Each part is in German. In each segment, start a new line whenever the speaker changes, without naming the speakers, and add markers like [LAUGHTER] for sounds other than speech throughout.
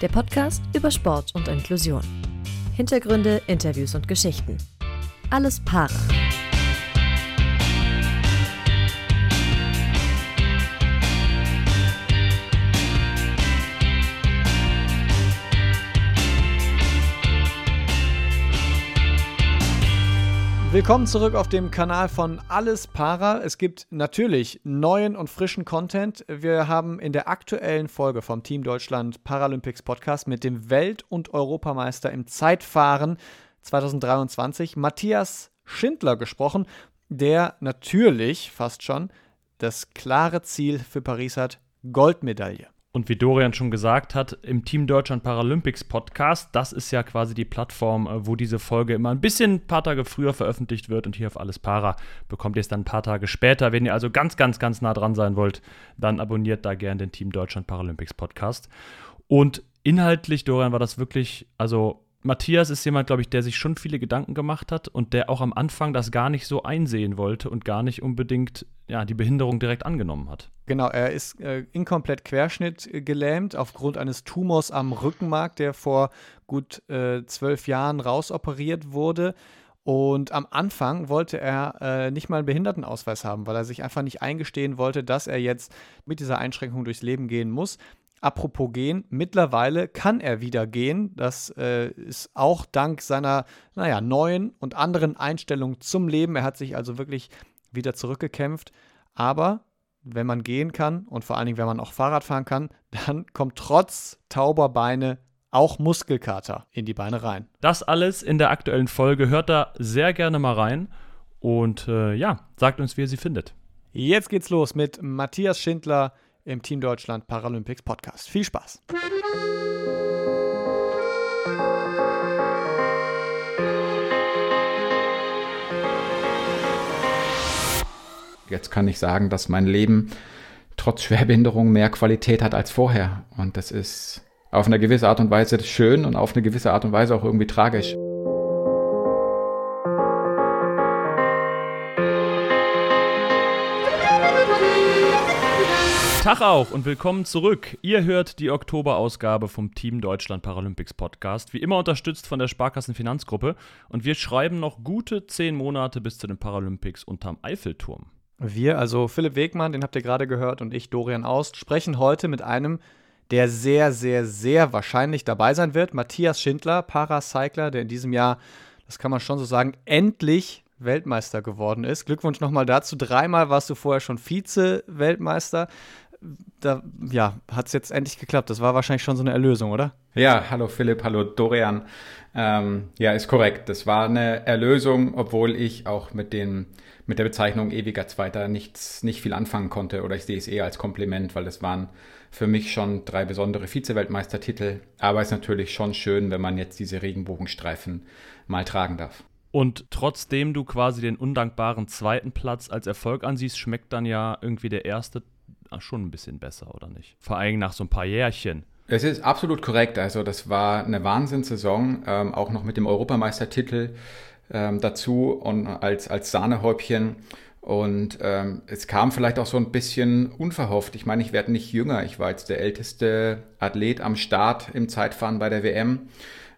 der Podcast über Sport und Inklusion. Hintergründe, Interviews und Geschichten. Alles Para.
Willkommen zurück auf dem Kanal von Alles Para. Es gibt natürlich neuen und frischen Content. Wir haben in der aktuellen Folge vom Team Deutschland Paralympics Podcast mit dem Welt- und Europameister im Zeitfahren 2023, Matthias Schindler, gesprochen, der natürlich fast schon das klare Ziel für Paris hat, Goldmedaille.
Und wie Dorian schon gesagt hat, im Team Deutschland Paralympics Podcast, das ist ja quasi die Plattform, äh, wo diese Folge immer ein bisschen ein paar Tage früher veröffentlicht wird. Und hier auf Alles Para bekommt ihr es dann ein paar Tage später. Wenn ihr also ganz, ganz, ganz nah dran sein wollt, dann abonniert da gerne den Team Deutschland Paralympics Podcast. Und inhaltlich, Dorian, war das wirklich, also Matthias ist jemand, glaube ich, der sich schon viele Gedanken gemacht hat und der auch am Anfang das gar nicht so einsehen wollte und gar nicht unbedingt ja, die Behinderung direkt angenommen hat.
Genau, er ist äh, inkomplett Querschnitt äh, gelähmt aufgrund eines Tumors am Rückenmark, der vor gut äh, zwölf Jahren rausoperiert wurde. Und am Anfang wollte er äh, nicht mal einen Behindertenausweis haben, weil er sich einfach nicht eingestehen wollte, dass er jetzt mit dieser Einschränkung durchs Leben gehen muss. Apropos gehen, mittlerweile kann er wieder gehen. Das äh, ist auch dank seiner, naja, neuen und anderen Einstellung zum Leben. Er hat sich also wirklich wieder zurückgekämpft. Aber wenn man gehen kann und vor allen Dingen, wenn man auch Fahrrad fahren kann, [LAUGHS] dann kommt trotz tauber Beine auch Muskelkater in die Beine rein.
Das alles in der aktuellen Folge. Hört da sehr gerne mal rein und äh, ja, sagt uns, wie ihr sie findet.
Jetzt geht's los mit Matthias Schindler im Team Deutschland Paralympics Podcast. Viel Spaß!
Jetzt kann ich sagen, dass mein Leben trotz Schwerbehinderung mehr Qualität hat als vorher. Und das ist auf eine gewisse Art und Weise schön und auf eine gewisse Art und Weise auch irgendwie tragisch.
Tag auch und willkommen zurück. Ihr hört die Oktoberausgabe vom Team Deutschland Paralympics Podcast, wie immer unterstützt von der Sparkassen Finanzgruppe. Und wir schreiben noch gute zehn Monate bis zu den Paralympics unterm Eiffelturm.
Wir, also Philipp Wegmann, den habt ihr gerade gehört, und ich, Dorian Aust, sprechen heute mit einem, der sehr, sehr, sehr wahrscheinlich dabei sein wird. Matthias Schindler, Paracycler, der in diesem Jahr, das kann man schon so sagen, endlich Weltmeister geworden ist. Glückwunsch nochmal dazu. Dreimal warst du vorher schon Vize-Weltmeister da ja, hat es jetzt endlich geklappt. Das war wahrscheinlich schon so eine Erlösung, oder?
Ja, hallo Philipp, hallo Dorian. Ähm, ja, ist korrekt. Das war eine Erlösung, obwohl ich auch mit, den, mit der Bezeichnung ewiger Zweiter nichts, nicht viel anfangen konnte. Oder ich sehe es eher als Kompliment, weil das waren für mich schon drei besondere Vize-Weltmeistertitel. Aber es ist natürlich schon schön, wenn man jetzt diese Regenbogenstreifen mal tragen darf.
Und trotzdem du quasi den undankbaren zweiten Platz als Erfolg ansiehst, schmeckt dann ja irgendwie der erste schon ein bisschen besser, oder nicht? Vor allem nach so ein paar Jährchen.
Es ist absolut korrekt. Also das war eine Wahnsinnssaison, ähm, auch noch mit dem Europameistertitel ähm, dazu und als, als Sahnehäubchen. Und ähm, es kam vielleicht auch so ein bisschen unverhofft. Ich meine, ich werde nicht jünger. Ich war jetzt der älteste Athlet am Start im Zeitfahren bei der WM.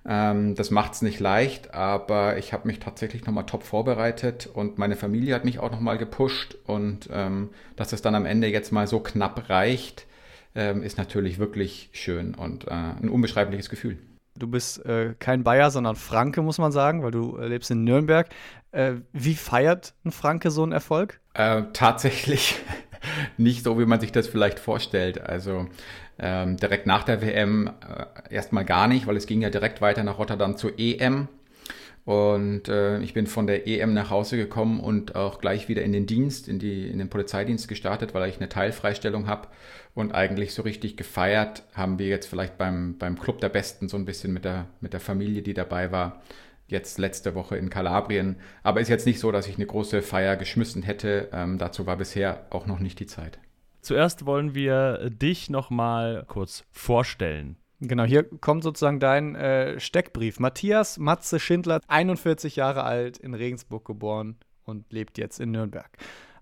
Ähm, das macht es nicht leicht, aber ich habe mich tatsächlich nochmal top vorbereitet und meine Familie hat mich auch nochmal gepusht und ähm, dass es dann am Ende jetzt mal so knapp reicht, ähm, ist natürlich wirklich schön und äh, ein unbeschreibliches Gefühl.
Du bist äh, kein Bayer, sondern Franke, muss man sagen, weil du äh, lebst in Nürnberg. Äh, wie feiert ein Franke so einen Erfolg?
Äh, tatsächlich [LAUGHS] nicht so, wie man sich das vielleicht vorstellt. Also ähm, direkt nach der WM äh, erstmal gar nicht, weil es ging ja direkt weiter nach Rotterdam zur EM. Und äh, ich bin von der EM nach Hause gekommen und auch gleich wieder in den Dienst, in, die, in den Polizeidienst gestartet, weil ich eine Teilfreistellung habe. Und eigentlich so richtig gefeiert haben wir jetzt vielleicht beim, beim Club der Besten so ein bisschen mit der, mit der Familie, die dabei war. Jetzt letzte Woche in Kalabrien. Aber ist jetzt nicht so, dass ich eine große Feier geschmissen hätte. Ähm, dazu war bisher auch noch nicht die Zeit.
Zuerst wollen wir dich nochmal kurz vorstellen.
Genau, hier kommt sozusagen dein äh, Steckbrief. Matthias Matze Schindler, 41 Jahre alt, in Regensburg geboren und lebt jetzt in Nürnberg.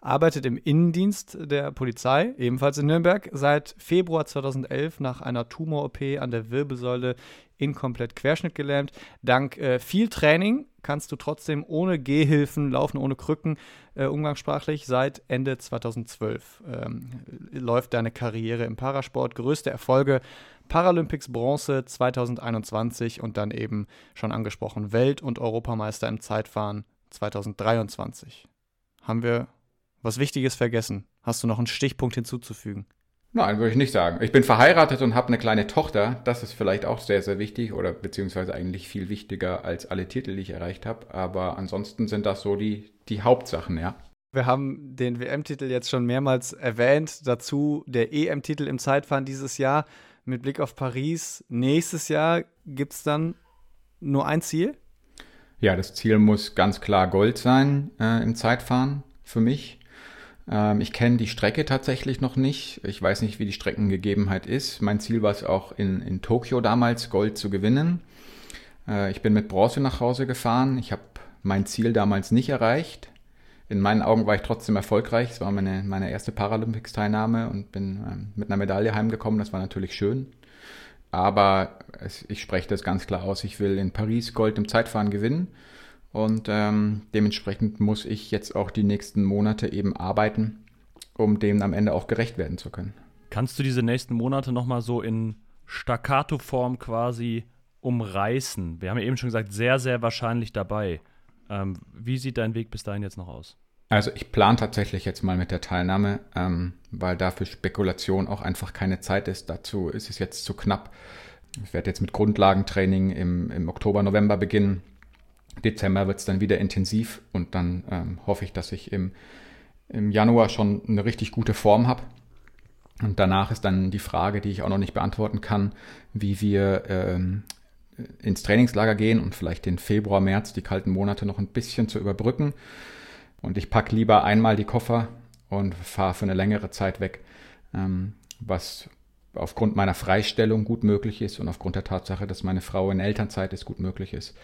arbeitet im Innendienst der Polizei, ebenfalls in Nürnberg, seit Februar 2011 nach einer Tumor-OP an der Wirbelsäule inkomplett querschnittgelähmt. Dank äh, viel Training kannst du trotzdem ohne Gehhilfen laufen, ohne Krücken, äh, umgangssprachlich. Seit Ende 2012 ähm, läuft deine Karriere im Parasport. Größte Erfolge Paralympics Bronze 2021 und dann eben schon angesprochen Welt- und Europameister im Zeitfahren 2023. Haben wir was Wichtiges vergessen? Hast du noch einen Stichpunkt hinzuzufügen?
Nein, würde ich nicht sagen. Ich bin verheiratet und habe eine kleine Tochter. Das ist vielleicht auch sehr, sehr wichtig oder beziehungsweise eigentlich viel wichtiger als alle Titel, die ich erreicht habe. Aber ansonsten sind das so die, die Hauptsachen, ja.
Wir haben den WM-Titel jetzt schon mehrmals erwähnt. Dazu der EM-Titel im Zeitfahren dieses Jahr. Mit Blick auf Paris. Nächstes Jahr gibt es dann nur ein Ziel?
Ja, das Ziel muss ganz klar Gold sein äh, im Zeitfahren für mich. Ähm, ich kenne die Strecke tatsächlich noch nicht. Ich weiß nicht, wie die Streckengegebenheit ist. Mein Ziel war es auch in, in Tokio damals, Gold zu gewinnen. Äh, ich bin mit Bronze nach Hause gefahren. Ich habe mein Ziel damals nicht erreicht. In meinen Augen war ich trotzdem erfolgreich. Es war meine, meine erste Paralympics-Teilnahme und bin ähm, mit einer Medaille heimgekommen. Das war natürlich schön. Aber es, ich spreche das ganz klar aus. Ich will in Paris Gold im Zeitfahren gewinnen. Und ähm, dementsprechend muss ich jetzt auch die nächsten Monate eben arbeiten, um dem am Ende auch gerecht werden zu können.
Kannst du diese nächsten Monate nochmal so in Staccato-Form quasi umreißen? Wir haben ja eben schon gesagt, sehr, sehr wahrscheinlich dabei. Ähm, wie sieht dein Weg bis dahin jetzt noch aus?
Also ich plane tatsächlich jetzt mal mit der Teilnahme, ähm, weil da für Spekulation auch einfach keine Zeit ist. Dazu ist es jetzt zu knapp. Ich werde jetzt mit Grundlagentraining im, im Oktober, November beginnen Dezember wird es dann wieder intensiv und dann ähm, hoffe ich, dass ich im, im Januar schon eine richtig gute Form habe. Und danach ist dann die Frage, die ich auch noch nicht beantworten kann, wie wir ähm, ins Trainingslager gehen und vielleicht den Februar, März, die kalten Monate noch ein bisschen zu überbrücken. Und ich packe lieber einmal die Koffer und fahre für eine längere Zeit weg, ähm, was aufgrund meiner Freistellung gut möglich ist und aufgrund der Tatsache, dass meine Frau in Elternzeit ist, gut möglich ist.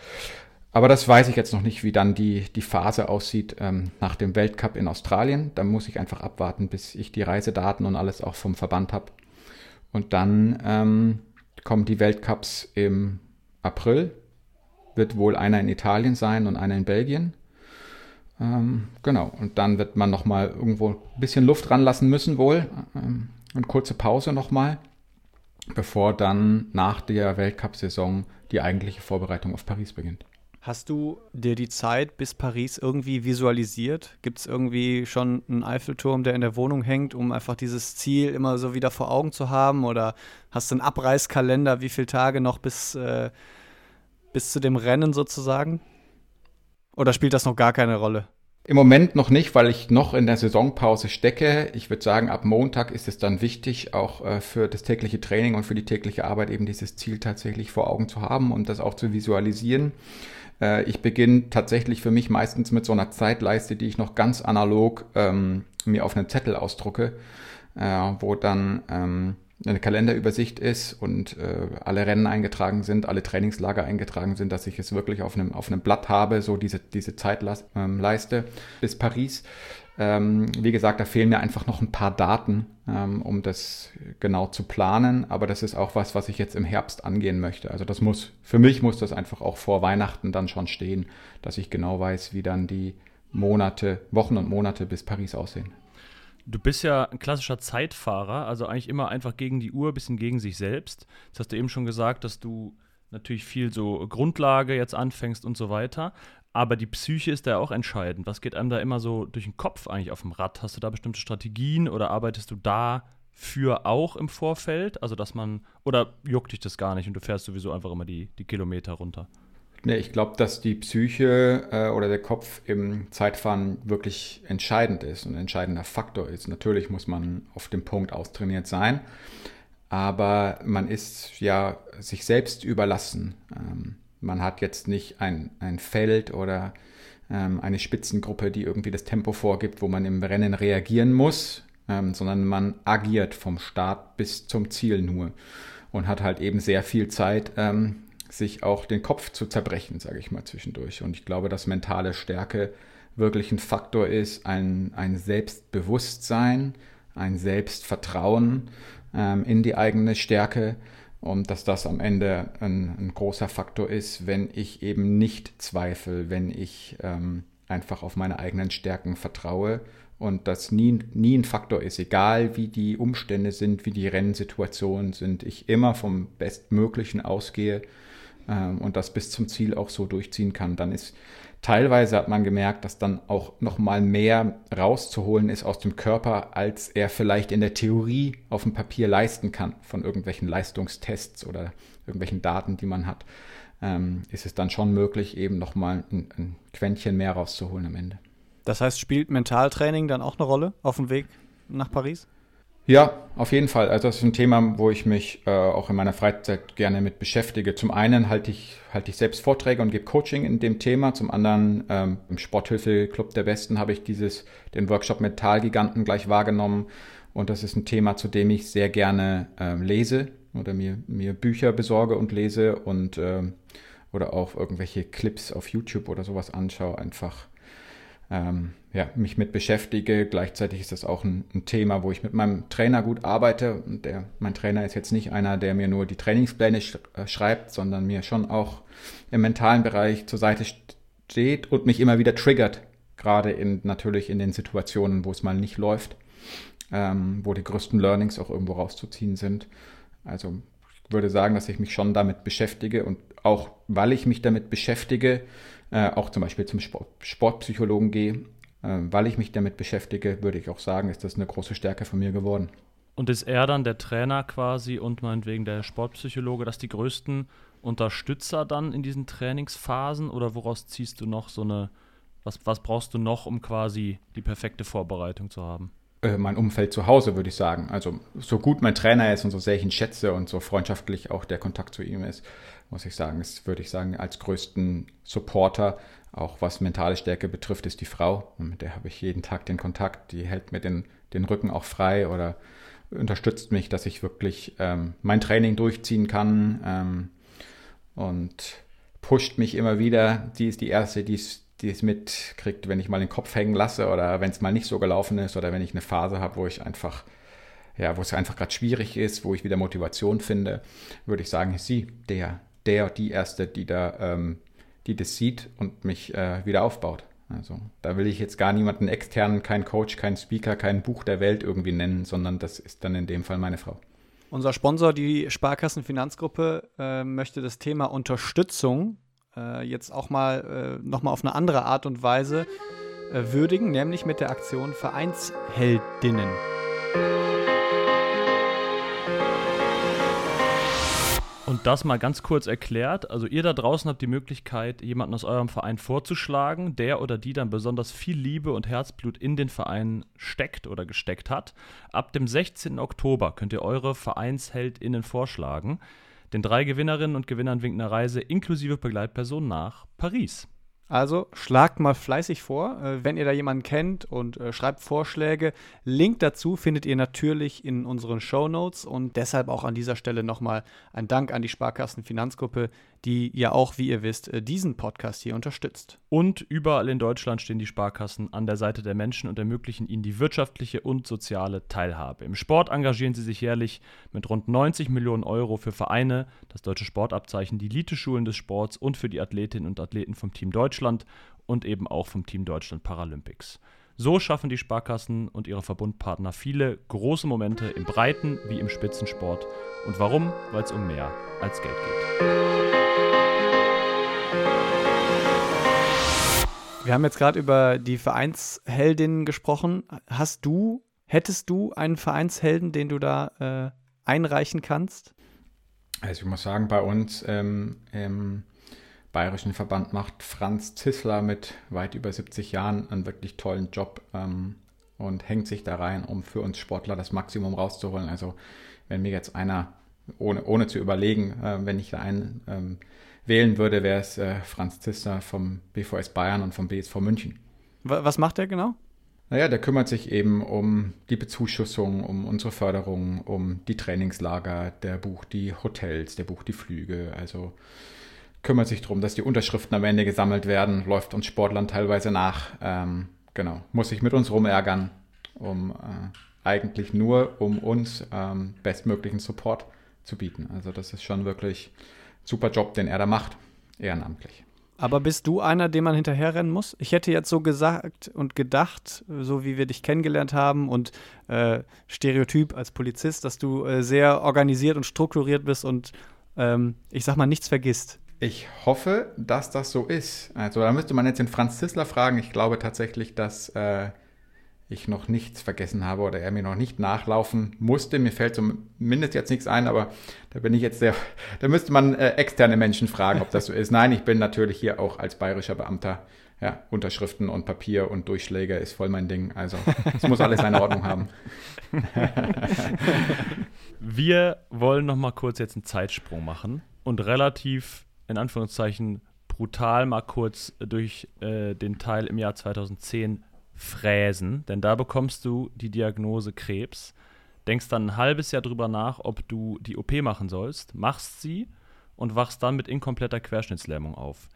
Aber das weiß ich jetzt noch nicht, wie dann die, die Phase aussieht ähm, nach dem Weltcup in Australien. Da muss ich einfach abwarten, bis ich die Reisedaten und alles auch vom Verband habe. Und dann ähm, kommen die Weltcups im April. Wird wohl einer in Italien sein und einer in Belgien. Ähm, genau. Und dann wird man nochmal irgendwo ein bisschen Luft ranlassen müssen wohl. Ähm, und kurze Pause nochmal, bevor dann nach der Weltcup-Saison die eigentliche Vorbereitung auf Paris beginnt.
Hast du dir die Zeit bis Paris irgendwie visualisiert? Gibt es irgendwie schon einen Eiffelturm, der in der Wohnung hängt, um einfach dieses Ziel immer so wieder vor Augen zu haben? Oder hast du einen Abreißkalender, wie viele Tage noch bis, äh, bis zu dem Rennen sozusagen? Oder spielt das noch gar keine Rolle?
Im Moment noch nicht, weil ich noch in der Saisonpause stecke. Ich würde sagen, ab Montag ist es dann wichtig, auch äh, für das tägliche Training und für die tägliche Arbeit eben dieses Ziel tatsächlich vor Augen zu haben und das auch zu visualisieren. Äh, ich beginne tatsächlich für mich meistens mit so einer Zeitleiste, die ich noch ganz analog ähm, mir auf einen Zettel ausdrucke, äh, wo dann ähm, eine Kalenderübersicht ist und äh, alle Rennen eingetragen sind, alle Trainingslager eingetragen sind, dass ich es wirklich auf einem, auf einem Blatt habe, so diese, diese Zeitleiste ähm, bis Paris. Ähm, wie gesagt, da fehlen mir einfach noch ein paar Daten, um das genau zu planen. Aber das ist auch was, was ich jetzt im Herbst angehen möchte. Also das muss, für mich muss das einfach auch vor Weihnachten dann schon stehen, dass ich genau weiß, wie dann die Monate, Wochen und Monate bis Paris aussehen.
Du bist ja ein klassischer Zeitfahrer, also eigentlich immer einfach gegen die Uhr, bisschen gegen sich selbst. Das hast du eben schon gesagt, dass du natürlich viel so Grundlage jetzt anfängst und so weiter. Aber die Psyche ist da auch entscheidend. Was geht einem da immer so durch den Kopf eigentlich auf dem Rad? Hast du da bestimmte Strategien oder arbeitest du dafür auch im Vorfeld? Also, dass man, oder juckt dich das gar nicht und du fährst sowieso einfach immer die, die Kilometer runter?
Nee, ich glaube, dass die Psyche äh, oder der Kopf im Zeitfahren wirklich entscheidend ist und ein entscheidender Faktor ist. Natürlich muss man auf dem Punkt austrainiert sein, aber man ist ja sich selbst überlassen. Ähm, man hat jetzt nicht ein, ein Feld oder ähm, eine Spitzengruppe, die irgendwie das Tempo vorgibt, wo man im Rennen reagieren muss, ähm, sondern man agiert vom Start bis zum Ziel nur und hat halt eben sehr viel Zeit, ähm, sich auch den Kopf zu zerbrechen, sage ich mal zwischendurch. Und ich glaube, dass mentale Stärke wirklich ein Faktor ist, ein, ein Selbstbewusstsein, ein Selbstvertrauen ähm, in die eigene Stärke und dass das am Ende ein, ein, großer Faktor ist, wenn ich eben nicht zweifle, wenn ich ähm, einfach auf meine eigenen Stärken vertraue und das nie, nie ein Faktor ist, egal wie die Umstände sind, wie die Rennsituationen sind, ich immer vom Bestmöglichen ausgehe ähm, und das bis zum Ziel auch so durchziehen kann, dann ist teilweise hat man gemerkt, dass dann auch noch mal mehr rauszuholen ist aus dem Körper, als er vielleicht in der Theorie auf dem Papier leisten kann von irgendwelchen Leistungstests oder irgendwelchen Daten, die man hat. Ähm, ist es dann schon möglich, eben noch mal ein, ein Quäntchen mehr rauszuholen am Ende.
Das heißt, spielt Mentaltraining dann auch eine Rolle auf dem Weg nach Paris?
Ja, auf jeden Fall. Also das ist ein Thema, wo ich mich äh, auch in meiner Freizeit gerne mit beschäftige. Zum einen halte ich, halte ich selbst Vorträge und gebe Coaching in dem Thema. Zum anderen ähm, im Sporthilfe-Club der Besten habe ich dieses, den Workshop Metallgiganten gleich wahrgenommen. Und das ist ein Thema, zu dem ich sehr gerne ähm, lese oder mir, mir Bücher besorge und lese und ähm, oder auch irgendwelche Clips auf YouTube oder sowas anschaue. Einfach ähm, ja, mich mit beschäftige. Gleichzeitig ist das auch ein, ein, Thema, wo ich mit meinem Trainer gut arbeite. Der, mein Trainer ist jetzt nicht einer, der mir nur die Trainingspläne sch äh, schreibt, sondern mir schon auch im mentalen Bereich zur Seite steht und mich immer wieder triggert. Gerade in, natürlich in den Situationen, wo es mal nicht läuft, ähm, wo die größten Learnings auch irgendwo rauszuziehen sind. Also würde sagen, dass ich mich schon damit beschäftige und auch weil ich mich damit beschäftige, äh, auch zum Beispiel zum Sport, Sportpsychologen gehe, äh, weil ich mich damit beschäftige, würde ich auch sagen, ist das eine große Stärke von mir geworden.
Und ist er dann der Trainer quasi und meinetwegen der Sportpsychologe, dass die größten Unterstützer dann in diesen Trainingsphasen oder woraus ziehst du noch so eine, was, was brauchst du noch, um quasi die perfekte Vorbereitung zu haben?
Äh, mein Umfeld zu Hause, würde ich sagen. Also so gut mein Trainer ist und so sehr ich ihn schätze und so freundschaftlich auch der Kontakt zu ihm ist, muss ich sagen, ist, würde ich sagen, als größten Supporter, auch was mentale Stärke betrifft, ist die Frau. Und mit der habe ich jeden Tag den Kontakt. Die hält mir den, den Rücken auch frei oder unterstützt mich, dass ich wirklich ähm, mein Training durchziehen kann ähm, und pusht mich immer wieder. Die ist die Erste, die es, die es mitkriegt, wenn ich mal den Kopf hängen lasse oder wenn es mal nicht so gelaufen ist oder wenn ich eine Phase habe, wo ich einfach ja, wo es einfach gerade schwierig ist, wo ich wieder Motivation finde, würde ich sagen, sie der, der, die Erste, die da, ähm, die das sieht und mich äh, wieder aufbaut. Also da will ich jetzt gar niemanden externen, keinen Coach, keinen Speaker, kein Buch der Welt irgendwie nennen, sondern das ist dann in dem Fall meine Frau.
Unser Sponsor, die Sparkassenfinanzgruppe, äh, möchte das Thema Unterstützung äh, jetzt auch mal äh, nochmal auf eine andere Art und Weise äh, würdigen, nämlich mit der Aktion Vereinsheldinnen.
Und das mal ganz kurz erklärt. Also ihr da draußen habt die Möglichkeit, jemanden aus eurem Verein vorzuschlagen, der oder die dann besonders viel Liebe und Herzblut in den Verein steckt oder gesteckt hat. Ab dem 16. Oktober könnt ihr eure VereinsheldInnen vorschlagen. Den drei Gewinnerinnen und Gewinnern winkt eine Reise inklusive Begleitperson nach Paris.
Also schlagt mal fleißig vor, äh, wenn ihr da jemanden kennt und äh, schreibt Vorschläge. Link dazu findet ihr natürlich in unseren Show Notes und deshalb auch an dieser Stelle nochmal ein Dank an die Sparkassen Finanzgruppe, die ja auch, wie ihr wisst, äh, diesen Podcast hier unterstützt.
Und überall in Deutschland stehen die Sparkassen an der Seite der Menschen und ermöglichen ihnen die wirtschaftliche und soziale Teilhabe. Im Sport engagieren sie sich jährlich mit rund 90 Millionen Euro für Vereine, das deutsche Sportabzeichen, die Eliteschulen des Sports und für die Athletinnen und Athleten vom Team Deutschland Deutschland und eben auch vom Team Deutschland Paralympics. So schaffen die Sparkassen und ihre Verbundpartner viele große Momente im Breiten wie im Spitzensport. Und warum? Weil es um mehr als Geld geht.
Wir haben jetzt gerade über die Vereinsheldinnen gesprochen. Hast du, hättest du einen Vereinshelden, den du da äh, einreichen kannst?
Also ich muss sagen, bei uns ähm, ähm, bayerischen Verband macht Franz Zissler mit weit über 70 Jahren einen wirklich tollen Job ähm, und hängt sich da rein, um für uns Sportler das Maximum rauszuholen. Also wenn mir jetzt einer, ohne, ohne zu überlegen, äh, wenn ich da einen ähm, wählen würde, wäre es äh, Franz Zissler vom BVS Bayern und vom BSV München.
Was macht er genau?
Naja, der kümmert sich eben um die Bezuschussung, um unsere Förderung, um die Trainingslager, der bucht die Hotels, der bucht die Flüge. Also kümmert sich darum, dass die Unterschriften am Ende gesammelt werden, läuft uns Sportlern teilweise nach. Ähm, genau, muss sich mit uns rumärgern, um äh, eigentlich nur, um uns ähm, bestmöglichen Support zu bieten. Also das ist schon wirklich super Job, den er da macht, ehrenamtlich.
Aber bist du einer, dem man hinterherrennen muss? Ich hätte jetzt so gesagt und gedacht, so wie wir dich kennengelernt haben und äh, Stereotyp als Polizist, dass du äh, sehr organisiert und strukturiert bist und ähm, ich sag mal nichts vergisst.
Ich hoffe, dass das so ist. Also da müsste man jetzt den Franz Zissler fragen. Ich glaube tatsächlich, dass äh, ich noch nichts vergessen habe oder er mir noch nicht nachlaufen musste. Mir fällt zumindest jetzt nichts ein, aber da bin ich jetzt sehr, [LAUGHS] da müsste man äh, externe Menschen fragen, ob das so ist. Nein, ich bin natürlich hier auch als bayerischer Beamter. Ja, Unterschriften und Papier und Durchschläge ist voll mein Ding. Also es muss alles seine Ordnung haben. [LAUGHS]
Wir wollen noch mal kurz jetzt einen Zeitsprung machen und relativ in Anführungszeichen brutal mal kurz durch äh, den Teil im Jahr 2010 fräsen, denn da bekommst du die Diagnose Krebs, denkst dann ein halbes Jahr drüber nach, ob du die OP machen sollst, machst sie und wachst dann mit inkompletter Querschnittslähmung auf.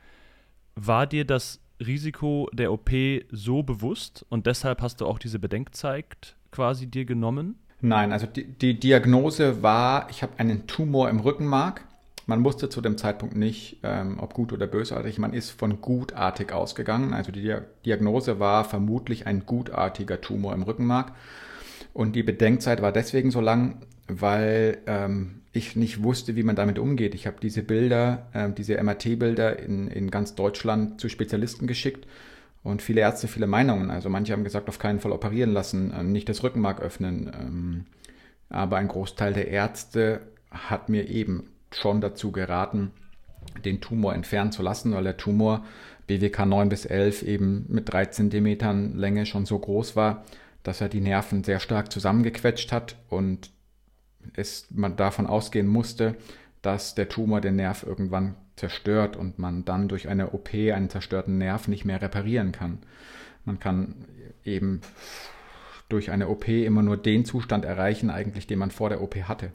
War dir das Risiko der OP so bewusst und deshalb hast du auch diese Bedenkzeit quasi dir genommen?
Nein, also die, die Diagnose war, ich habe einen Tumor im Rückenmark man wusste zu dem Zeitpunkt nicht, ähm, ob gut oder bösartig. Man ist von gutartig ausgegangen. Also die Diagnose war vermutlich ein gutartiger Tumor im Rückenmark. Und die Bedenkzeit war deswegen so lang, weil ähm, ich nicht wusste, wie man damit umgeht. Ich habe diese Bilder, äh, diese MRT-Bilder in, in ganz Deutschland zu Spezialisten geschickt und viele Ärzte, viele Meinungen. Also manche haben gesagt, auf keinen Fall operieren lassen, äh, nicht das Rückenmark öffnen. Ähm, aber ein Großteil der Ärzte hat mir eben schon dazu geraten, den Tumor entfernen zu lassen, weil der Tumor BWK 9 bis 11 eben mit 3 cm Länge schon so groß war, dass er die Nerven sehr stark zusammengequetscht hat und es, man davon ausgehen musste, dass der Tumor den Nerv irgendwann zerstört und man dann durch eine OP einen zerstörten Nerv nicht mehr reparieren kann. Man kann eben durch eine OP immer nur den Zustand erreichen, eigentlich, den man vor der OP hatte.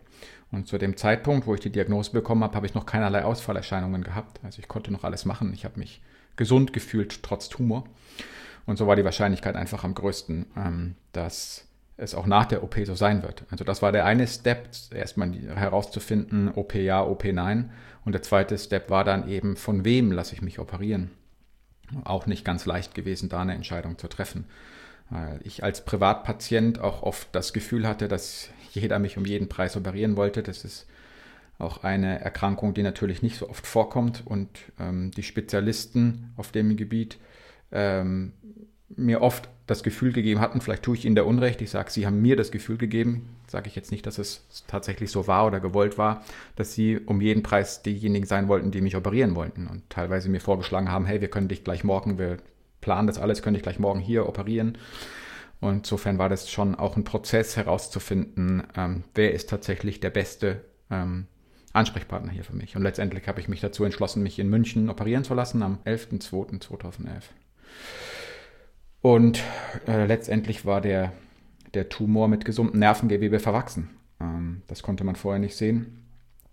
Und zu dem Zeitpunkt, wo ich die Diagnose bekommen habe, habe ich noch keinerlei Ausfallerscheinungen gehabt. Also ich konnte noch alles machen. Ich habe mich gesund gefühlt, trotz Tumor. Und so war die Wahrscheinlichkeit einfach am größten, ähm, dass es auch nach der OP so sein wird. Also das war der eine Step, erstmal herauszufinden, OP ja, OP nein. Und der zweite Step war dann eben, von wem lasse ich mich operieren. Auch nicht ganz leicht gewesen, da eine Entscheidung zu treffen. Weil ich als Privatpatient auch oft das Gefühl hatte, dass jeder mich um jeden Preis operieren wollte. Das ist auch eine Erkrankung, die natürlich nicht so oft vorkommt und ähm, die Spezialisten auf dem Gebiet ähm, mir oft das Gefühl gegeben hatten, vielleicht tue ich ihnen da Unrecht, ich sage, sie haben mir das Gefühl gegeben, sage ich jetzt nicht, dass es tatsächlich so war oder gewollt war, dass sie um jeden Preis diejenigen sein wollten, die mich operieren wollten und teilweise mir vorgeschlagen haben, hey, wir können dich gleich morgen, wir planen das alles, können dich gleich morgen hier operieren. Und insofern war das schon auch ein Prozess herauszufinden, ähm, wer ist tatsächlich der beste ähm, Ansprechpartner hier für mich. Und letztendlich habe ich mich dazu entschlossen, mich in München operieren zu lassen am 11.02.2011. Und äh, letztendlich war der, der Tumor mit gesundem Nervengewebe verwachsen. Ähm, das konnte man vorher nicht sehen.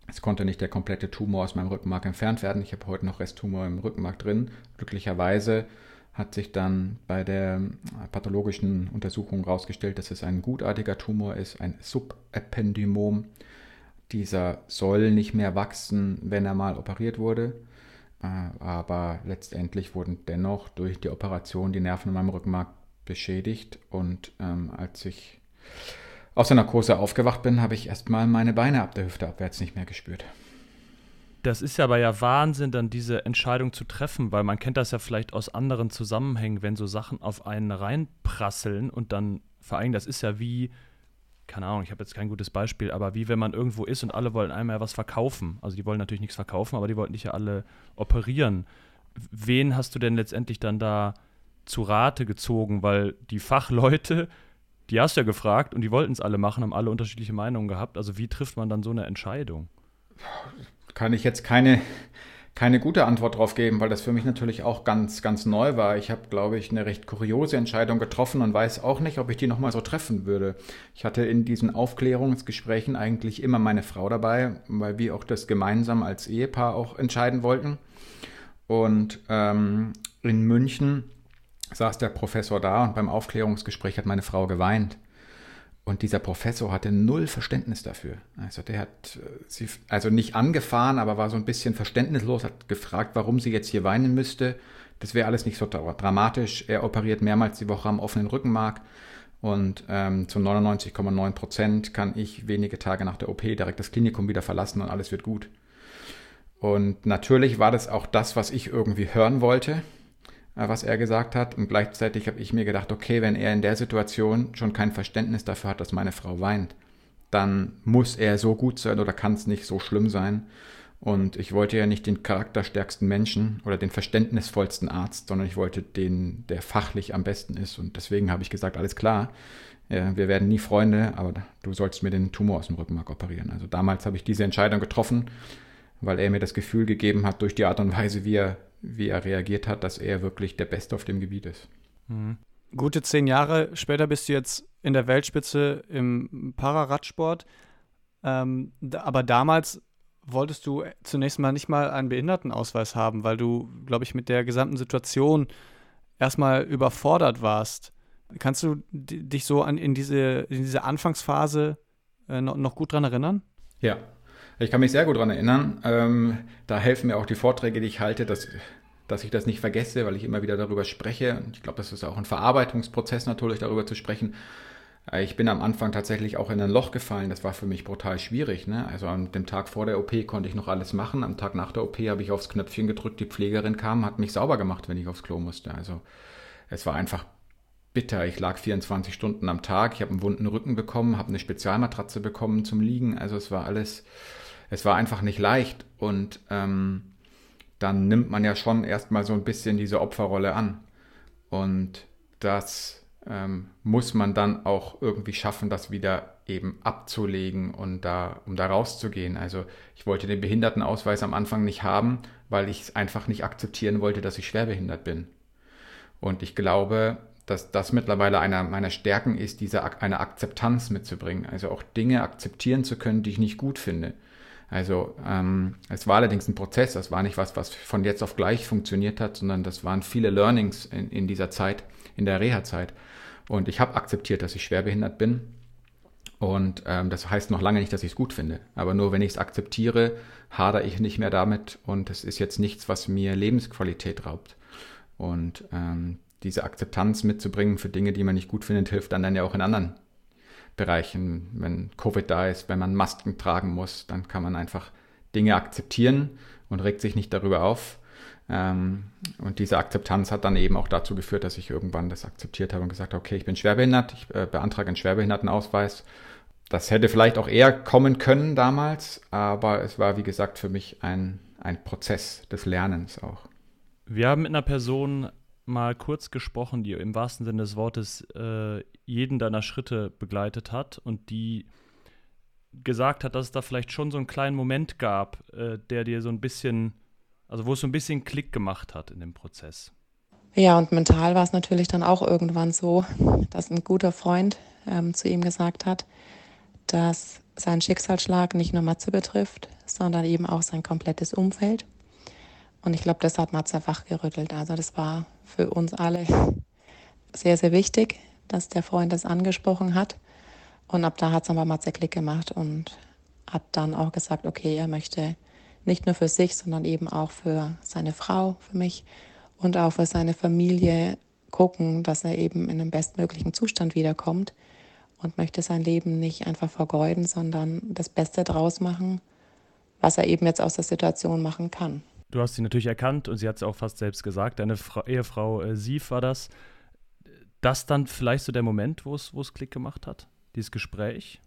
Es konnte nicht der komplette Tumor aus meinem Rückenmark entfernt werden. Ich habe heute noch Resttumor im Rückenmark drin. Glücklicherweise hat sich dann bei der pathologischen Untersuchung herausgestellt, dass es ein gutartiger Tumor ist, ein Subependymom. Dieser soll nicht mehr wachsen, wenn er mal operiert wurde. Äh, aber letztendlich wurden dennoch durch die Operation die Nerven in meinem Rückenmark beschädigt. Und ähm, als ich aus der Narkose aufgewacht bin, habe ich erstmal meine Beine ab der Hüfte abwärts nicht mehr gespürt.
Das ist ja aber ja Wahnsinn, dann diese Entscheidung zu treffen, weil man kennt das ja vielleicht aus anderen Zusammenhängen, wenn so Sachen auf einen reinprasseln und dann, vor allem, das ist ja wie, keine Ahnung, ich habe jetzt kein gutes Beispiel, aber wie wenn man irgendwo ist und alle wollen einmal was verkaufen. Also die wollen natürlich nichts verkaufen, aber die wollten dich ja alle operieren. Wen hast du denn letztendlich dann da zu Rate gezogen? Weil die Fachleute, die hast du ja gefragt und die wollten es alle machen, haben alle unterschiedliche Meinungen gehabt. Also wie trifft man dann so eine Entscheidung? [LAUGHS]
kann ich jetzt keine, keine gute Antwort drauf geben, weil das für mich natürlich auch ganz, ganz neu war. Ich habe, glaube ich, eine recht kuriose Entscheidung getroffen und weiß auch nicht, ob ich die nochmal so treffen würde. Ich hatte in diesen Aufklärungsgesprächen eigentlich immer meine Frau dabei, weil wir auch das gemeinsam als Ehepaar auch entscheiden wollten. Und ähm, in München saß der Professor da und beim Aufklärungsgespräch hat meine Frau geweint. Und dieser Professor hatte null Verständnis dafür. Also der hat äh, sie also nicht angefahren, aber war so ein bisschen verständnislos, hat gefragt, warum sie jetzt hier weinen müsste. Das wäre alles nicht so dramatisch. Er operiert mehrmals die Woche am offenen Rückenmark und ähm, zu 99,9 Prozent kann ich wenige Tage nach der OP direkt das Klinikum wieder verlassen und alles wird gut. Und natürlich war das auch das, was ich irgendwie hören wollte. Äh, was er gesagt hat. Und gleichzeitig habe ich mir gedacht, okay, wenn er in der Situation schon kein Verständnis dafür hat, dass meine Frau weint, dann muss er so gut sein oder kann es nicht so schlimm sein. Und ich wollte ja nicht den charakterstärksten Menschen oder den verständnisvollsten Arzt, sondern ich wollte den, der fachlich am besten ist. Und deswegen habe ich gesagt, alles klar, ja, wir werden nie Freunde, aber du sollst mir den Tumor aus dem Rückenmark operieren. Also damals habe ich diese Entscheidung getroffen, weil er mir das Gefühl gegeben hat, durch die Art und Weise, wie er wie er reagiert hat, dass er wirklich der Beste auf dem Gebiet ist.
Mhm. Gute zehn Jahre später bist du jetzt in der Weltspitze im Pararadsport. Ähm, aber damals wolltest du zunächst mal nicht mal einen Behindertenausweis haben, weil du, glaube ich, mit der gesamten Situation erstmal überfordert warst. Kannst du dich so an, in, diese, in diese Anfangsphase äh, noch, noch gut dran erinnern?
Ja, ich kann mich sehr gut daran erinnern. Ähm, da helfen mir auch die Vorträge, die ich halte, dass, dass ich das nicht vergesse, weil ich immer wieder darüber spreche. Ich glaube, das ist auch ein Verarbeitungsprozess natürlich, darüber zu sprechen. Äh, ich bin am Anfang tatsächlich auch in ein Loch gefallen. Das war für mich brutal schwierig. Ne? Also an dem Tag vor der OP konnte ich noch alles machen. Am Tag nach der OP habe ich aufs Knöpfchen gedrückt. Die Pflegerin kam, hat mich sauber gemacht, wenn ich aufs Klo musste. Also es war einfach bitter. Ich lag 24 Stunden am Tag. Ich habe einen wunden Rücken bekommen, habe eine Spezialmatratze bekommen zum Liegen. Also es war alles es war einfach nicht leicht und ähm, dann nimmt man ja schon erstmal so ein bisschen diese Opferrolle an. Und das ähm, muss man dann auch irgendwie schaffen, das wieder eben abzulegen und da, um da rauszugehen. Also ich wollte den Behindertenausweis am Anfang nicht haben, weil ich es einfach nicht akzeptieren wollte, dass ich schwerbehindert bin. Und ich glaube, dass das mittlerweile einer meiner Stärken ist, diese eine Akzeptanz mitzubringen. Also auch Dinge akzeptieren zu können, die ich nicht gut finde. Also ähm, es war allerdings ein Prozess, das war nicht was, was von jetzt auf gleich funktioniert hat, sondern das waren viele Learnings in, in dieser Zeit, in der Reha-Zeit. Und ich habe akzeptiert, dass ich schwerbehindert bin. Und ähm, das heißt noch lange nicht, dass ich es gut finde. Aber nur wenn ich es akzeptiere, hadere ich nicht mehr damit und es ist jetzt nichts, was mir Lebensqualität raubt. Und ähm, diese Akzeptanz mitzubringen für Dinge, die man nicht gut findet, hilft dann, dann ja auch in anderen Bereichen, wenn Covid da ist, wenn man Masken tragen muss, dann kann man einfach Dinge akzeptieren und regt sich nicht darüber auf. Ähm, und diese Akzeptanz hat dann eben auch dazu geführt, dass ich irgendwann das akzeptiert habe und gesagt habe, okay, ich bin schwerbehindert, ich äh, beantrage einen Schwerbehindertenausweis. Das hätte vielleicht auch eher kommen können damals, aber es war, wie gesagt, für mich ein, ein Prozess des Lernens auch.
Wir haben mit einer Person mal kurz gesprochen, die im wahrsten Sinne des Wortes äh, jeden deiner Schritte begleitet hat und die gesagt hat, dass es da vielleicht schon so einen kleinen Moment gab, äh, der dir so ein bisschen, also wo es so ein bisschen Klick gemacht hat in dem Prozess.
Ja, und mental war es natürlich dann auch irgendwann so, dass ein guter Freund ähm, zu ihm gesagt hat, dass sein Schicksalsschlag nicht nur Matze betrifft, sondern eben auch sein komplettes Umfeld. Und ich glaube, das hat Matze wachgerüttelt. Also das war für uns alle [LAUGHS] sehr, sehr wichtig, dass der Freund das angesprochen hat. Und ab da hat es bei Matze Klick gemacht und hat dann auch gesagt, okay, er möchte nicht nur für sich, sondern eben auch für seine Frau, für mich und auch für seine Familie gucken, dass er eben in den bestmöglichen Zustand wiederkommt und möchte sein Leben nicht einfach vergeuden, sondern das Beste draus machen, was er eben jetzt aus der Situation machen kann.
Du hast sie natürlich erkannt und sie hat es auch fast selbst gesagt. Deine Fra Ehefrau äh, Sief war das. Das dann vielleicht so der Moment, wo es Klick gemacht hat? Dieses Gespräch?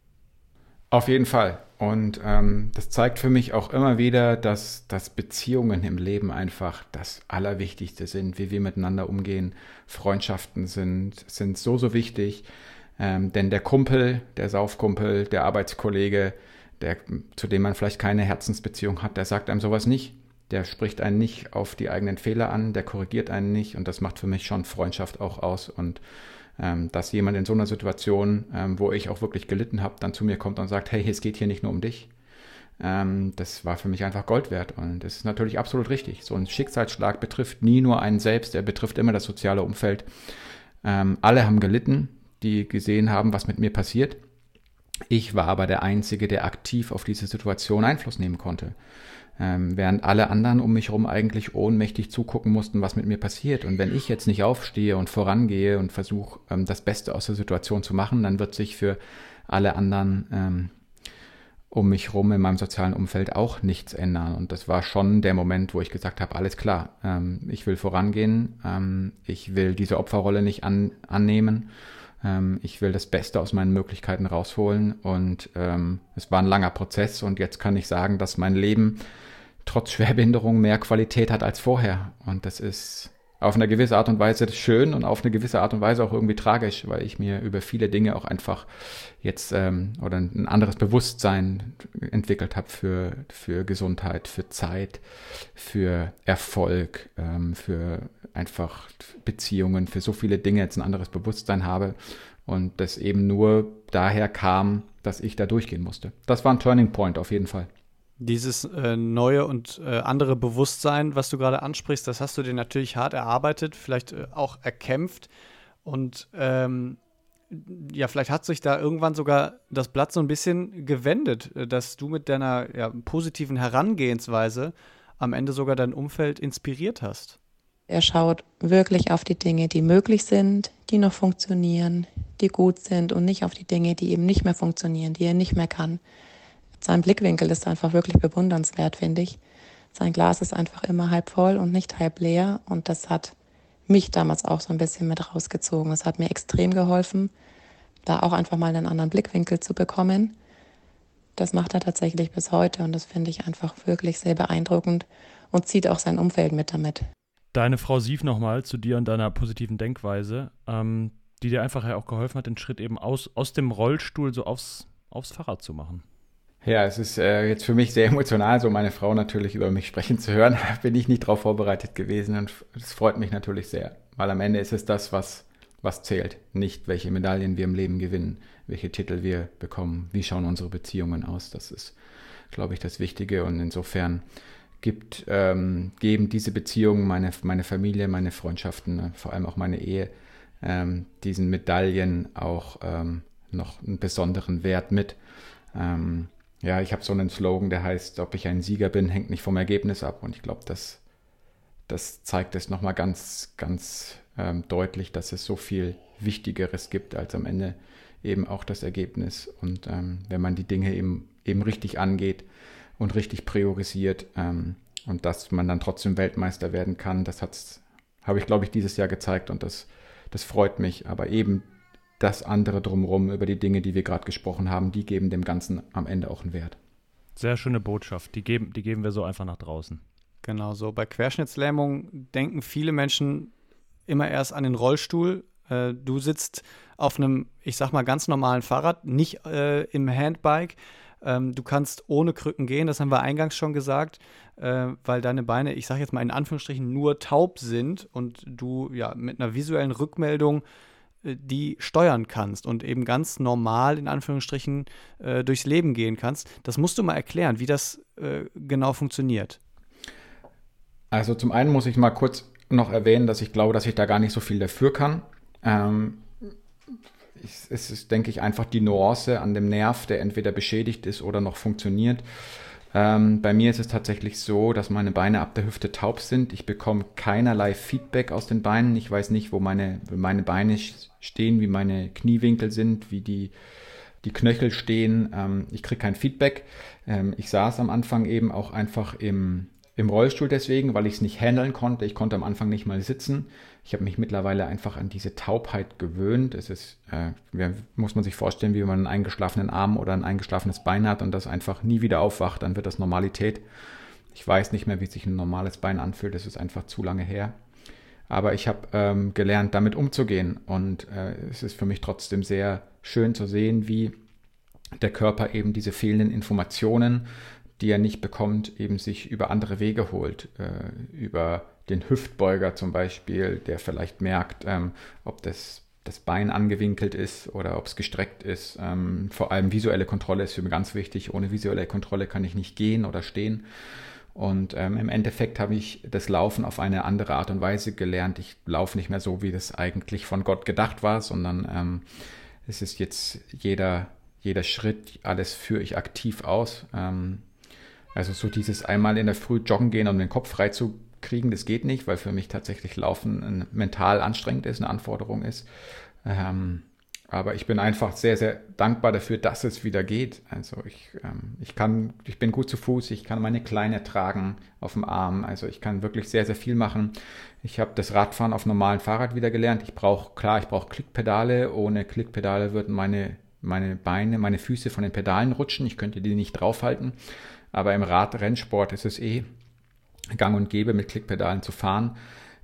Auf jeden Fall. Und ähm, das zeigt für mich auch immer wieder, dass, dass Beziehungen im Leben einfach das Allerwichtigste sind, wie wir miteinander umgehen. Freundschaften sind, sind so, so wichtig. Ähm, denn der Kumpel, der Saufkumpel, der Arbeitskollege, der, zu dem man vielleicht keine Herzensbeziehung hat, der sagt einem sowas nicht der spricht einen nicht auf die eigenen Fehler an, der korrigiert einen nicht und das macht für mich schon Freundschaft auch aus und ähm, dass jemand in so einer Situation, ähm, wo ich auch wirklich gelitten habe, dann zu mir kommt und sagt, hey, es geht hier nicht nur um dich. Ähm, das war für mich einfach Gold wert und das ist natürlich absolut richtig. So ein Schicksalsschlag betrifft nie nur einen selbst, er betrifft immer das soziale Umfeld. Ähm, alle haben gelitten, die gesehen haben, was mit mir passiert. Ich war aber der Einzige, der aktiv auf diese Situation Einfluss nehmen konnte. Ähm, während alle anderen um mich herum eigentlich ohnmächtig zugucken mussten, was mit mir passiert. Und wenn ich jetzt nicht aufstehe und vorangehe und versuche, ähm, das Beste aus der Situation zu machen, dann wird sich für alle anderen ähm, um mich herum in meinem sozialen Umfeld auch nichts ändern. Und das war schon der Moment, wo ich gesagt habe, alles klar, ähm, ich will vorangehen, ähm, ich will diese Opferrolle nicht an, annehmen ähm, ich will das Beste aus meinen Möglichkeiten rausholen und ähm, es war ein langer Prozess und jetzt kann ich sagen, dass mein Leben trotz Schwerbehinderung mehr Qualität hat als vorher. Und das ist auf eine gewisse Art und Weise schön und auf eine gewisse Art und Weise auch irgendwie tragisch, weil ich mir über viele Dinge auch einfach jetzt ähm, oder ein anderes Bewusstsein entwickelt habe für, für Gesundheit, für Zeit, für Erfolg, ähm, für einfach Beziehungen, für so viele Dinge jetzt ein anderes Bewusstsein habe und das eben nur daher kam, dass ich da durchgehen musste. Das war ein Turning Point auf jeden Fall.
Dieses äh, neue und äh, andere Bewusstsein, was du gerade ansprichst, das hast du dir natürlich hart erarbeitet, vielleicht äh, auch erkämpft. Und ähm, ja, vielleicht hat sich da irgendwann sogar das Blatt so ein bisschen gewendet, äh, dass du mit deiner ja, positiven Herangehensweise am Ende sogar dein Umfeld inspiriert hast.
Er schaut wirklich auf die Dinge, die möglich sind, die noch funktionieren, die gut sind und nicht auf die Dinge, die eben nicht mehr funktionieren, die er nicht mehr kann sein Blickwinkel ist einfach wirklich bewundernswert, finde ich. Sein Glas ist einfach immer halb voll und nicht halb leer. Und das hat mich damals auch so ein bisschen mit rausgezogen. Es hat mir extrem geholfen, da auch einfach mal einen anderen Blickwinkel zu bekommen. Das macht er tatsächlich bis heute und das finde ich einfach wirklich sehr beeindruckend und zieht auch sein Umfeld mit damit.
Deine Frau Sief nochmal zu dir und deiner positiven Denkweise, ähm, die dir einfach ja auch geholfen hat, den Schritt eben aus, aus dem Rollstuhl so aufs, aufs Fahrrad zu machen.
Ja, es ist äh, jetzt für mich sehr emotional, so meine Frau natürlich über mich sprechen zu hören. [LAUGHS] Bin ich nicht darauf vorbereitet gewesen und es freut mich natürlich sehr, weil am Ende ist es das, was, was zählt. Nicht, welche Medaillen wir im Leben gewinnen, welche Titel wir bekommen, wie schauen unsere Beziehungen aus. Das ist, glaube ich, das Wichtige und insofern gibt, ähm, geben diese Beziehungen, meine, meine Familie, meine Freundschaften, äh, vor allem auch meine Ehe, ähm, diesen Medaillen auch ähm, noch einen besonderen Wert mit. Ähm, ja, ich habe so einen Slogan, der heißt, ob ich ein Sieger bin, hängt nicht vom Ergebnis ab. Und ich glaube, das, das zeigt es nochmal ganz, ganz ähm, deutlich, dass es so viel Wichtigeres gibt als am Ende eben auch das Ergebnis. Und ähm, wenn man die Dinge eben, eben richtig angeht und richtig priorisiert ähm, und dass man dann trotzdem Weltmeister werden kann, das habe ich, glaube ich, dieses Jahr gezeigt und das, das freut mich. Aber eben das andere drumherum, über die Dinge, die wir gerade gesprochen haben, die geben dem Ganzen am Ende auch einen Wert.
Sehr schöne Botschaft. Die geben, die geben wir so einfach nach draußen.
Genau so. Bei Querschnittslähmung denken viele Menschen immer erst an den Rollstuhl. Äh, du sitzt auf einem, ich sag mal, ganz normalen Fahrrad, nicht äh, im Handbike. Ähm, du kannst ohne Krücken gehen, das haben wir eingangs schon gesagt, äh, weil deine Beine, ich sag jetzt mal in Anführungsstrichen, nur taub sind und du ja mit einer visuellen Rückmeldung äh, die steuern kannst und eben ganz normal in Anführungsstrichen äh, durchs Leben gehen kannst. Das musst du mal erklären, wie das äh, genau funktioniert.
Also zum einen muss ich mal kurz noch erwähnen, dass ich glaube, dass ich da gar nicht so viel dafür kann. Ähm, es ist, denke ich, einfach die Nuance an dem Nerv, der entweder beschädigt ist oder noch funktioniert. Ähm, bei mir ist es tatsächlich so, dass meine Beine ab der Hüfte taub sind. Ich bekomme keinerlei Feedback aus den Beinen. Ich weiß nicht, wo meine, meine Beine stehen, wie meine Kniewinkel sind, wie die, die Knöchel stehen. Ähm, ich kriege kein Feedback. Ähm, ich saß am Anfang eben auch einfach im, im Rollstuhl deswegen, weil ich es nicht handeln konnte. Ich konnte am Anfang nicht mal sitzen. Ich habe mich mittlerweile einfach an diese Taubheit gewöhnt. Es ist, äh, muss man sich vorstellen, wie man einen eingeschlafenen Arm oder ein eingeschlafenes Bein hat und das einfach nie wieder aufwacht, dann wird das Normalität. Ich weiß nicht mehr, wie sich ein normales Bein anfühlt. Das ist einfach zu lange her. Aber ich habe ähm, gelernt, damit umzugehen. Und äh, es ist für mich trotzdem sehr schön zu sehen, wie der Körper eben diese fehlenden Informationen die er nicht bekommt, eben sich über andere Wege holt, äh, über den Hüftbeuger zum Beispiel, der vielleicht merkt, ähm, ob das, das Bein angewinkelt ist oder ob es gestreckt ist. Ähm, vor allem visuelle Kontrolle ist für mich ganz wichtig. Ohne visuelle Kontrolle kann ich nicht gehen oder stehen. Und ähm, im Endeffekt habe ich das Laufen auf eine andere Art und Weise gelernt. Ich laufe nicht mehr so, wie das eigentlich von Gott gedacht war, sondern ähm, es ist jetzt jeder, jeder Schritt, alles führe ich aktiv aus. Ähm, also so dieses einmal in der Früh joggen gehen, um den Kopf frei zu kriegen, das geht nicht, weil für mich tatsächlich Laufen mental anstrengend ist, eine Anforderung ist. Ähm, aber ich bin einfach sehr, sehr dankbar dafür, dass es wieder geht. Also ich, ähm, ich kann, ich bin gut zu Fuß, ich kann meine Kleine tragen auf dem Arm. Also ich kann wirklich sehr, sehr viel machen. Ich habe das Radfahren auf normalen Fahrrad wieder gelernt. Ich brauche, klar, ich brauche Klickpedale. Ohne Klickpedale würden meine, meine Beine, meine Füße von den Pedalen rutschen. Ich könnte die nicht draufhalten. Aber im Radrennsport ist es eh gang und gäbe, mit Klickpedalen zu fahren.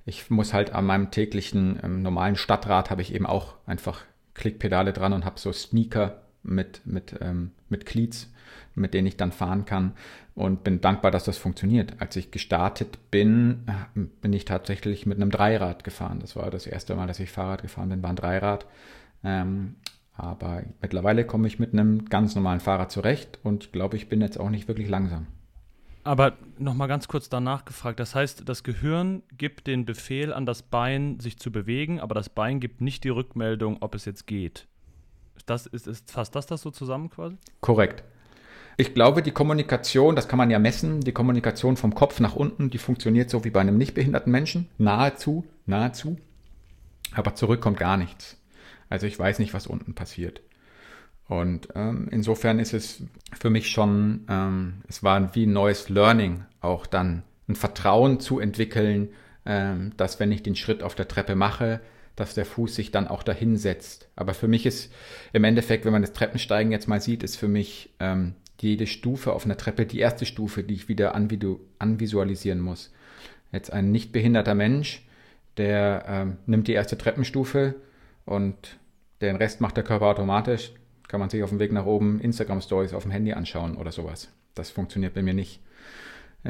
Ich muss halt an meinem täglichen ähm, normalen Stadtrad habe ich eben auch einfach Klickpedale dran und habe so Sneaker mit, mit, ähm, mit Cleats, mit denen ich dann fahren kann und bin dankbar, dass das funktioniert. Als ich gestartet bin, äh, bin ich tatsächlich mit einem Dreirad gefahren. Das war das erste Mal, dass ich Fahrrad gefahren bin, war ein Dreirad. Ähm, aber mittlerweile komme ich mit einem ganz normalen Fahrrad zurecht und glaube, ich bin jetzt auch nicht wirklich langsam.
Aber nochmal ganz kurz danach gefragt. Das heißt, das Gehirn gibt den Befehl an das Bein, sich zu bewegen, aber das Bein gibt nicht die Rückmeldung, ob es jetzt geht. Das ist, ist fasst das das so zusammen quasi?
Korrekt. Ich glaube, die Kommunikation, das kann man ja messen, die Kommunikation vom Kopf nach unten, die funktioniert so wie bei einem nicht behinderten Menschen. Nahezu, nahezu. Aber zurück kommt gar nichts. Also ich weiß nicht, was unten passiert. Und ähm, insofern ist es für mich schon, ähm, es war wie ein neues Learning, auch dann ein Vertrauen zu entwickeln, ähm, dass wenn ich den Schritt auf der Treppe mache, dass der Fuß sich dann auch dahin setzt. Aber für mich ist im Endeffekt, wenn man das Treppensteigen jetzt mal sieht, ist für mich ähm, jede Stufe auf einer Treppe die erste Stufe, die ich wieder anvisualisieren muss. Jetzt ein nicht behinderter Mensch, der ähm, nimmt die erste Treppenstufe und den Rest macht der Körper automatisch. Kann man sich auf dem Weg nach oben Instagram Stories auf dem Handy anschauen oder sowas. Das funktioniert bei mir nicht.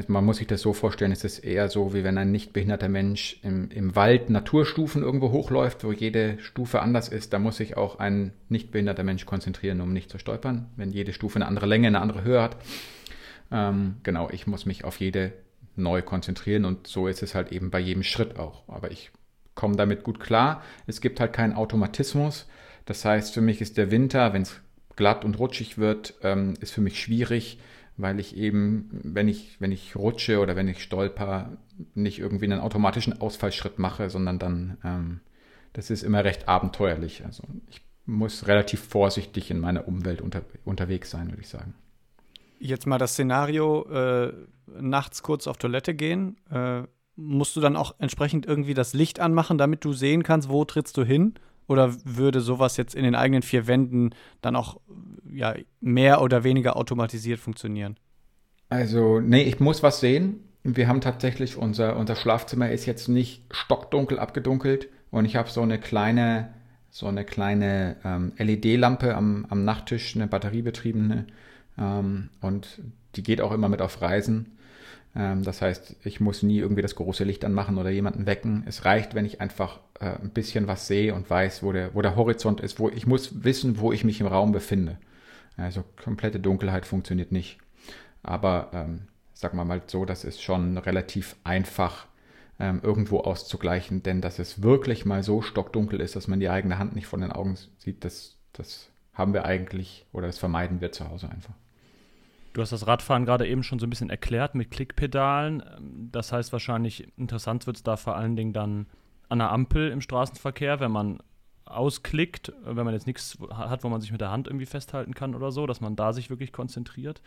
Man muss sich das so vorstellen, es ist eher so, wie wenn ein nicht behinderter Mensch im, im Wald Naturstufen irgendwo hochläuft, wo jede Stufe anders ist. Da muss sich auch ein nicht behinderter Mensch konzentrieren, um nicht zu stolpern, wenn jede Stufe eine andere Länge, eine andere Höhe hat. Ähm, genau, ich muss mich auf jede neu konzentrieren und so ist es halt eben bei jedem Schritt auch. Aber ich komme damit gut klar. Es gibt halt keinen Automatismus. Das heißt, für mich ist der Winter, wenn es glatt und rutschig wird, ähm, ist für mich schwierig, weil ich eben, wenn ich, wenn ich rutsche oder wenn ich stolper, nicht irgendwie einen automatischen Ausfallschritt mache, sondern dann, ähm, das ist immer recht abenteuerlich. Also ich muss relativ vorsichtig in meiner Umwelt unter, unterwegs sein, würde ich sagen.
Jetzt mal das Szenario, äh, nachts kurz auf Toilette gehen. Äh, musst du dann auch entsprechend irgendwie das Licht anmachen, damit du sehen kannst, wo trittst du hin? Oder würde sowas jetzt in den eigenen vier Wänden dann auch ja, mehr oder weniger automatisiert funktionieren?
Also, nee, ich muss was sehen. Wir haben tatsächlich, unser, unser Schlafzimmer ist jetzt nicht stockdunkel abgedunkelt und ich habe so eine kleine, so eine kleine ähm, LED-Lampe am, am Nachttisch, eine batteriebetriebene. Ähm, und die geht auch immer mit auf Reisen. Ähm, das heißt, ich muss nie irgendwie das große Licht anmachen oder jemanden wecken. Es reicht, wenn ich einfach äh, ein bisschen was sehe und weiß, wo der, wo der Horizont ist. Wo, ich muss wissen, wo ich mich im Raum befinde. Also komplette Dunkelheit funktioniert nicht. Aber ähm, sag mal mal so, das ist schon relativ einfach ähm, irgendwo auszugleichen, denn dass es wirklich mal so stockdunkel ist, dass man die eigene Hand nicht von den Augen sieht, das, das haben wir eigentlich oder das vermeiden wir zu Hause einfach.
Du hast das Radfahren gerade eben schon so ein bisschen erklärt mit Klickpedalen. Das heißt wahrscheinlich, interessant wird es da vor allen Dingen dann an der Ampel im Straßenverkehr, wenn man ausklickt, wenn man jetzt nichts hat, wo man sich mit der Hand irgendwie festhalten kann oder so, dass man da sich wirklich konzentriert.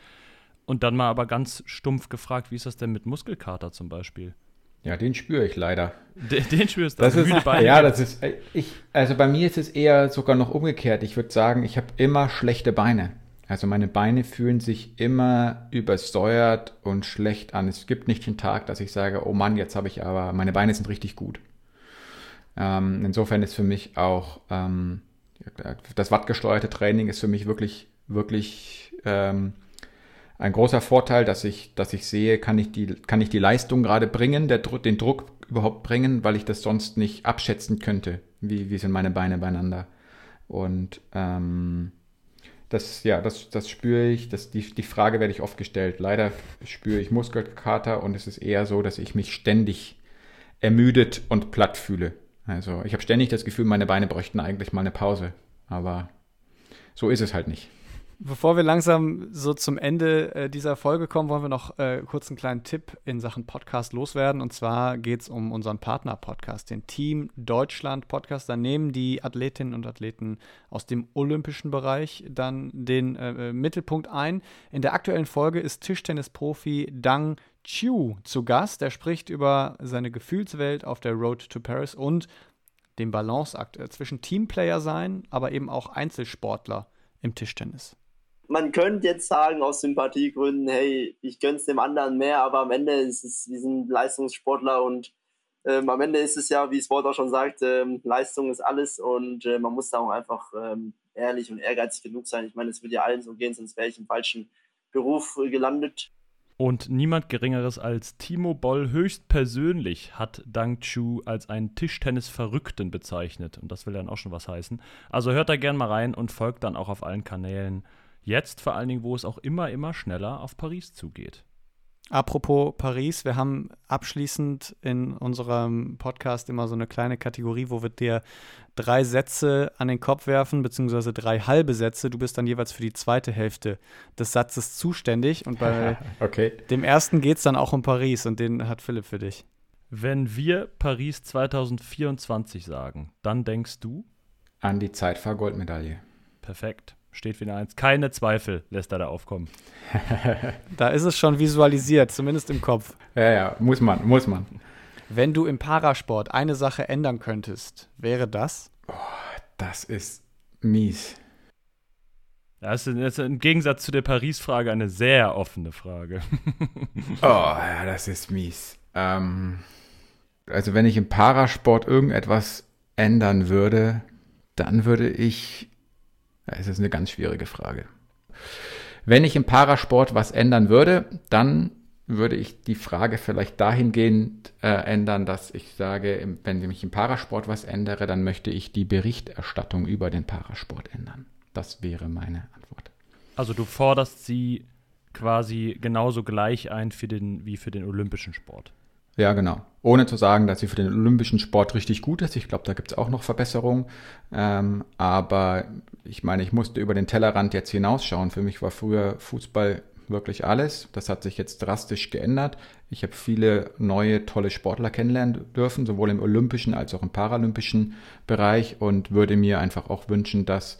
Und dann mal aber ganz stumpf gefragt, wie ist das denn mit Muskelkater zum Beispiel?
Ja, den spüre ich leider.
Den, den spürst du.
Das ist, ja, das ist, ich, also bei mir ist es eher sogar noch umgekehrt. Ich würde sagen, ich habe immer schlechte Beine. Also meine Beine fühlen sich immer übersäuert und schlecht an. Es gibt nicht den Tag, dass ich sage, oh Mann, jetzt habe ich aber, meine Beine sind richtig gut. Ähm, insofern ist für mich auch ähm, das wattgesteuerte Training ist für mich wirklich, wirklich ähm, ein großer Vorteil, dass ich, dass ich sehe, kann ich die, kann ich die Leistung gerade bringen, der, den Druck überhaupt bringen, weil ich das sonst nicht abschätzen könnte, wie, wie sind meine Beine beieinander. Und ähm, das, ja, das, das spüre ich, das, die, die Frage werde ich oft gestellt. Leider spüre ich Muskelkater und es ist eher so, dass ich mich ständig ermüdet und platt fühle. Also ich habe ständig das Gefühl, meine Beine bräuchten eigentlich mal eine Pause. Aber so ist es halt nicht.
Bevor wir langsam so zum Ende äh, dieser Folge kommen, wollen wir noch äh, kurz einen kleinen Tipp in Sachen Podcast loswerden. Und zwar geht es um unseren Partner-Podcast, den Team Deutschland Podcast. Da nehmen die Athletinnen und Athleten aus dem olympischen Bereich dann den äh, äh Mittelpunkt ein. In der aktuellen Folge ist Tischtennisprofi Dang Chiu zu Gast. Er spricht über seine Gefühlswelt auf der Road to Paris und den Balanceakt äh, zwischen Teamplayer sein, aber eben auch Einzelsportler im Tischtennis
man könnte jetzt sagen, aus Sympathiegründen, hey, ich gönn's dem anderen mehr, aber am Ende ist es, wir sind Leistungssportler und ähm, am Ende ist es ja, wie es Wort auch schon sagt, ähm, Leistung ist alles und äh, man muss da auch einfach ähm, ehrlich und ehrgeizig genug sein. Ich meine, es würde ja allen so gehen, sonst wäre ich im falschen Beruf äh, gelandet.
Und niemand Geringeres als Timo Boll höchstpersönlich hat Dang Chu als einen Tischtennis-Verrückten bezeichnet. Und das will dann auch schon was heißen. Also hört da gern mal rein und folgt dann auch auf allen Kanälen Jetzt vor allen Dingen, wo es auch immer, immer schneller auf Paris zugeht.
Apropos Paris, wir haben abschließend in unserem Podcast immer so eine kleine Kategorie, wo wir dir drei Sätze an den Kopf werfen, beziehungsweise drei halbe Sätze. Du bist dann jeweils für die zweite Hälfte des Satzes zuständig. Und bei [LAUGHS] okay. dem ersten geht es dann auch um Paris und den hat Philipp für dich.
Wenn wir Paris 2024 sagen, dann denkst du?
An die Zeitfahrgoldmedaille.
Perfekt steht wieder eins. Keine Zweifel lässt er da aufkommen. [LAUGHS]
da ist es schon visualisiert, zumindest im Kopf.
Ja, ja, muss man, muss man.
Wenn du im Parasport eine Sache ändern könntest, wäre das?
Oh, das ist mies.
Das ist im Gegensatz zu der Paris-Frage eine sehr offene Frage. [LAUGHS]
oh, ja, das ist mies. Ähm, also wenn ich im Parasport irgendetwas ändern würde, dann würde ich es ist eine ganz schwierige Frage. Wenn ich im Parasport was ändern würde, dann würde ich die Frage vielleicht dahingehend äh, ändern, dass ich sage, wenn ich im Parasport was ändere, dann möchte ich die Berichterstattung über den Parasport ändern. Das wäre meine Antwort.
Also du forderst sie quasi genauso gleich ein für den, wie für den olympischen Sport.
Ja, genau. Ohne zu sagen, dass sie für den olympischen Sport richtig gut ist. Ich glaube, da gibt es auch noch Verbesserungen. Ähm, aber ich meine, ich musste über den Tellerrand jetzt hinausschauen. Für mich war früher Fußball wirklich alles. Das hat sich jetzt drastisch geändert. Ich habe viele neue, tolle Sportler kennenlernen dürfen, sowohl im olympischen als auch im paralympischen Bereich und würde mir einfach auch wünschen, dass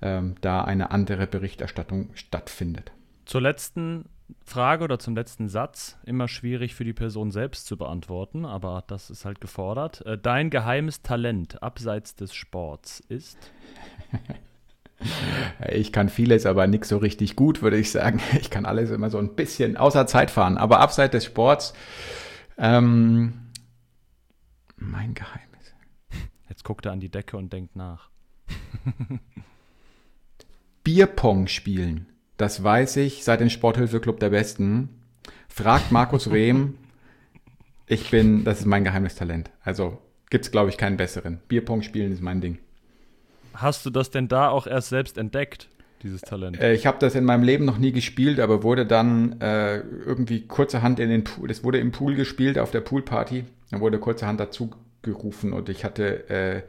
ähm, da eine andere Berichterstattung stattfindet.
Zur letzten Frage oder zum letzten Satz immer schwierig für die Person selbst zu beantworten, aber das ist halt gefordert. Äh, dein geheimes Talent abseits des Sports ist? [LAUGHS]
Ich kann vieles, aber nichts so richtig gut, würde ich sagen. [LAUGHS] Ich kann alles immer so ein bisschen außer Zeit fahren, aber abseits des Sports, ähm, mein Geheimnis.
Jetzt guckt er an die Decke und denkt nach.
Bierpong spielen. Das weiß ich seit dem Sporthilfeclub der Besten. Fragt Markus Rehm. Ich bin, das ist mein geheimes Talent. Also gibt es, glaube ich, keinen besseren. Bierpong spielen ist mein Ding.
Hast du das denn da auch erst selbst entdeckt, dieses Talent?
Äh, ich habe das in meinem Leben noch nie gespielt, aber wurde dann äh, irgendwie kurzerhand in den Pool, das wurde im Pool gespielt, auf der Poolparty. Dann wurde kurzerhand dazu gerufen und ich hatte äh,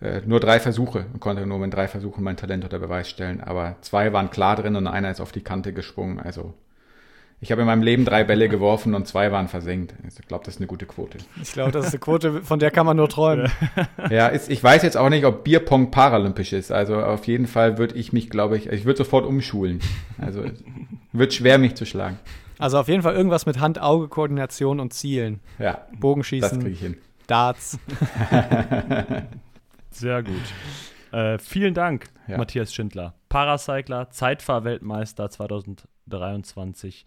äh, nur drei Versuche und konnte nur mit drei Versuchen mein Talent unter Beweis stellen. Aber zwei waren klar drin und einer ist auf die Kante gesprungen. Also ich habe in meinem Leben drei Bälle geworfen und zwei waren versenkt. Also ich glaube, das ist eine gute Quote.
Ich glaube, das ist eine Quote, von der kann man nur träumen. [LAUGHS]
ja, ist, ich weiß jetzt auch nicht, ob Bierpong paralympisch ist. Also auf jeden Fall würde ich mich, glaube ich, ich würde sofort umschulen. Also wird schwer, mich zu schlagen.
Also auf jeden Fall irgendwas mit Hand-Auge-Koordination und Zielen.
Ja.
Bogenschießen. Das kriege ich hin. Darts. [LAUGHS]
Sehr gut. Äh, vielen Dank, ja. Matthias Schindler. Paracycler, Zeitfahrweltmeister 2023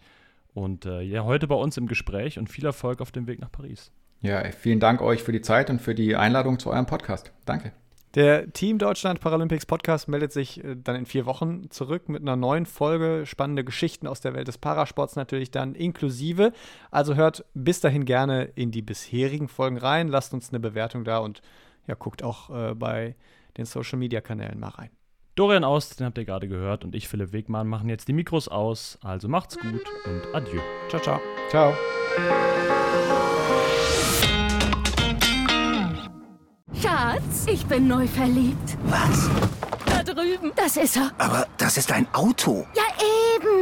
und äh, ja, heute bei uns im Gespräch und viel Erfolg auf dem Weg nach Paris.
Ja, vielen Dank euch für die Zeit und für die Einladung zu eurem Podcast. Danke.
Der Team Deutschland Paralympics Podcast meldet sich äh, dann in vier Wochen zurück mit einer neuen Folge. Spannende Geschichten aus der Welt des Parasports natürlich dann inklusive. Also hört bis dahin gerne in die bisherigen Folgen rein, lasst uns eine Bewertung da und ja, guckt auch äh, bei den Social Media Kanälen mal rein.
Dorian Aust, den habt ihr gerade gehört, und ich, Philipp Wegmann, machen jetzt die Mikros aus. Also macht's gut und adieu.
Ciao, ciao. Ciao.
Schatz, ich bin neu verliebt.
Was?
Da drüben. Das ist er.
Aber das ist ein Auto.
Ja, eben.